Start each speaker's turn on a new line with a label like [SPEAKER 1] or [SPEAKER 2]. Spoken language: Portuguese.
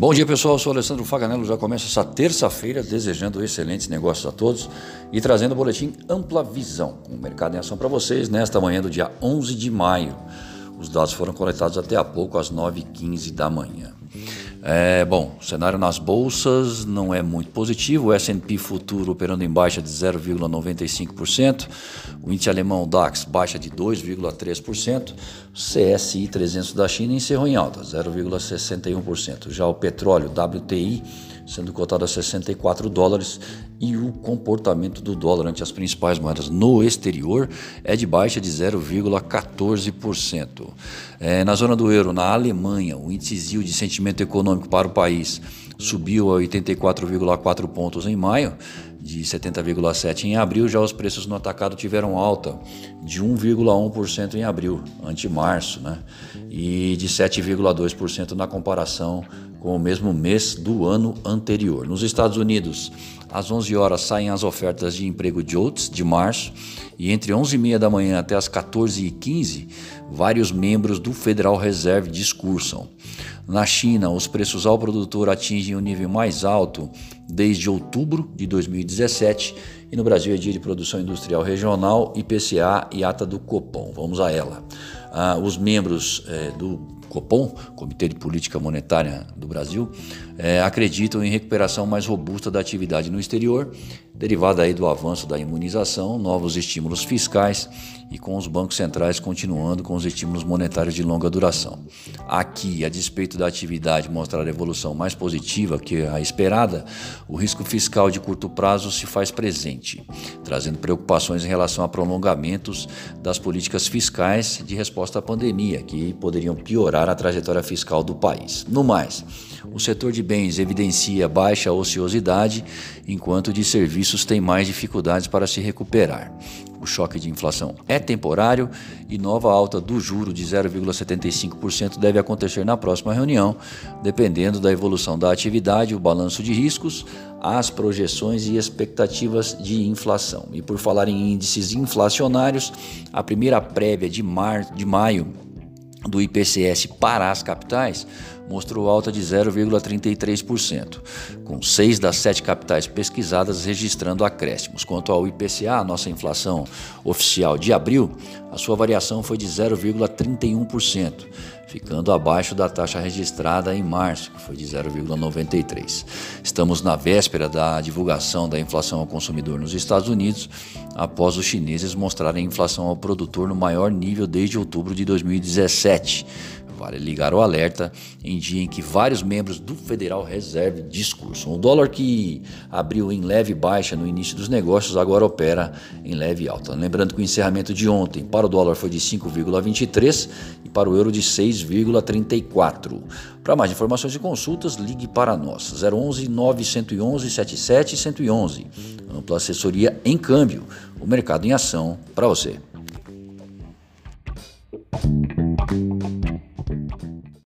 [SPEAKER 1] Bom dia pessoal, eu sou Alessandro Faganello, já começa essa terça-feira desejando excelentes negócios a todos e trazendo o boletim Ampla Visão, com o mercado em ação para vocês nesta manhã do dia 11 de maio. Os dados foram coletados até há pouco, às 9h15 da manhã. É, bom, o cenário nas bolsas não é muito positivo. O S&P futuro operando em baixa de 0,95%. O índice alemão DAX baixa de 2,3%. O CSI 300 da China encerrou em alta, 0,61%. Já o petróleo WTI sendo cotado a 64 dólares e o comportamento do dólar ante as principais moedas no exterior é de baixa de 0,14%. É, na zona do euro, na Alemanha, o índice de sentimento econômico para o país subiu a 84,4 pontos em maio, de 70,7 em abril, já os preços no atacado tiveram alta de 1,1% em abril, ante março, né? E de 7,2% na comparação com o mesmo mês do ano anterior. Nos Estados Unidos, às 11 horas saem as ofertas de emprego de outros de março e entre 11h30 da manhã até as 14h15, vários membros do Federal Reserve discursam. Na China, os preços ao produtor atingem o nível mais alto desde outubro de 2017 e no Brasil é dia de produção industrial regional, IPCA e ata do Copom. Vamos a ela. Ah, os membros eh, do Copom, Comitê de Política Monetária do Brasil, é, acreditam em recuperação mais robusta da atividade no exterior, derivada aí do avanço da imunização, novos estímulos fiscais e com os bancos centrais continuando com os estímulos monetários de longa duração. Aqui, a despeito da atividade mostrar evolução mais positiva que a esperada, o risco fiscal de curto prazo se faz presente, trazendo preocupações em relação a prolongamentos das políticas fiscais de resposta à pandemia, que poderiam piorar a trajetória fiscal do país. No mais, o setor de bens evidencia baixa ociosidade, enquanto de serviços tem mais dificuldades para se recuperar. O choque de inflação é temporário e nova alta do juro de 0,75% deve acontecer na próxima reunião, dependendo da evolução da atividade, o balanço de riscos, as projeções e expectativas de inflação. E por falar em índices inflacionários, a primeira prévia de, mar, de maio do IPCS para as capitais mostrou alta de 0,33%, com seis das sete capitais pesquisadas registrando acréscimos. Quanto ao IPCA, nossa inflação oficial de abril, a sua variação foi de 0,31%, ficando abaixo da taxa registrada em março, que foi de 0,93%. Estamos na véspera da divulgação da inflação ao consumidor nos Estados Unidos, após os chineses mostrarem a inflação ao produtor no maior nível desde outubro de 2017 Vale ligar o alerta em dia em que vários membros do Federal Reserve discursam. O dólar que abriu em leve baixa no início dos negócios agora opera em leve alta. Lembrando que o encerramento de ontem para o dólar foi de 5,23 e para o euro de 6,34. Para mais informações e consultas, ligue para nós 011 911 77 111. Ampla assessoria em câmbio. O mercado em ação para você.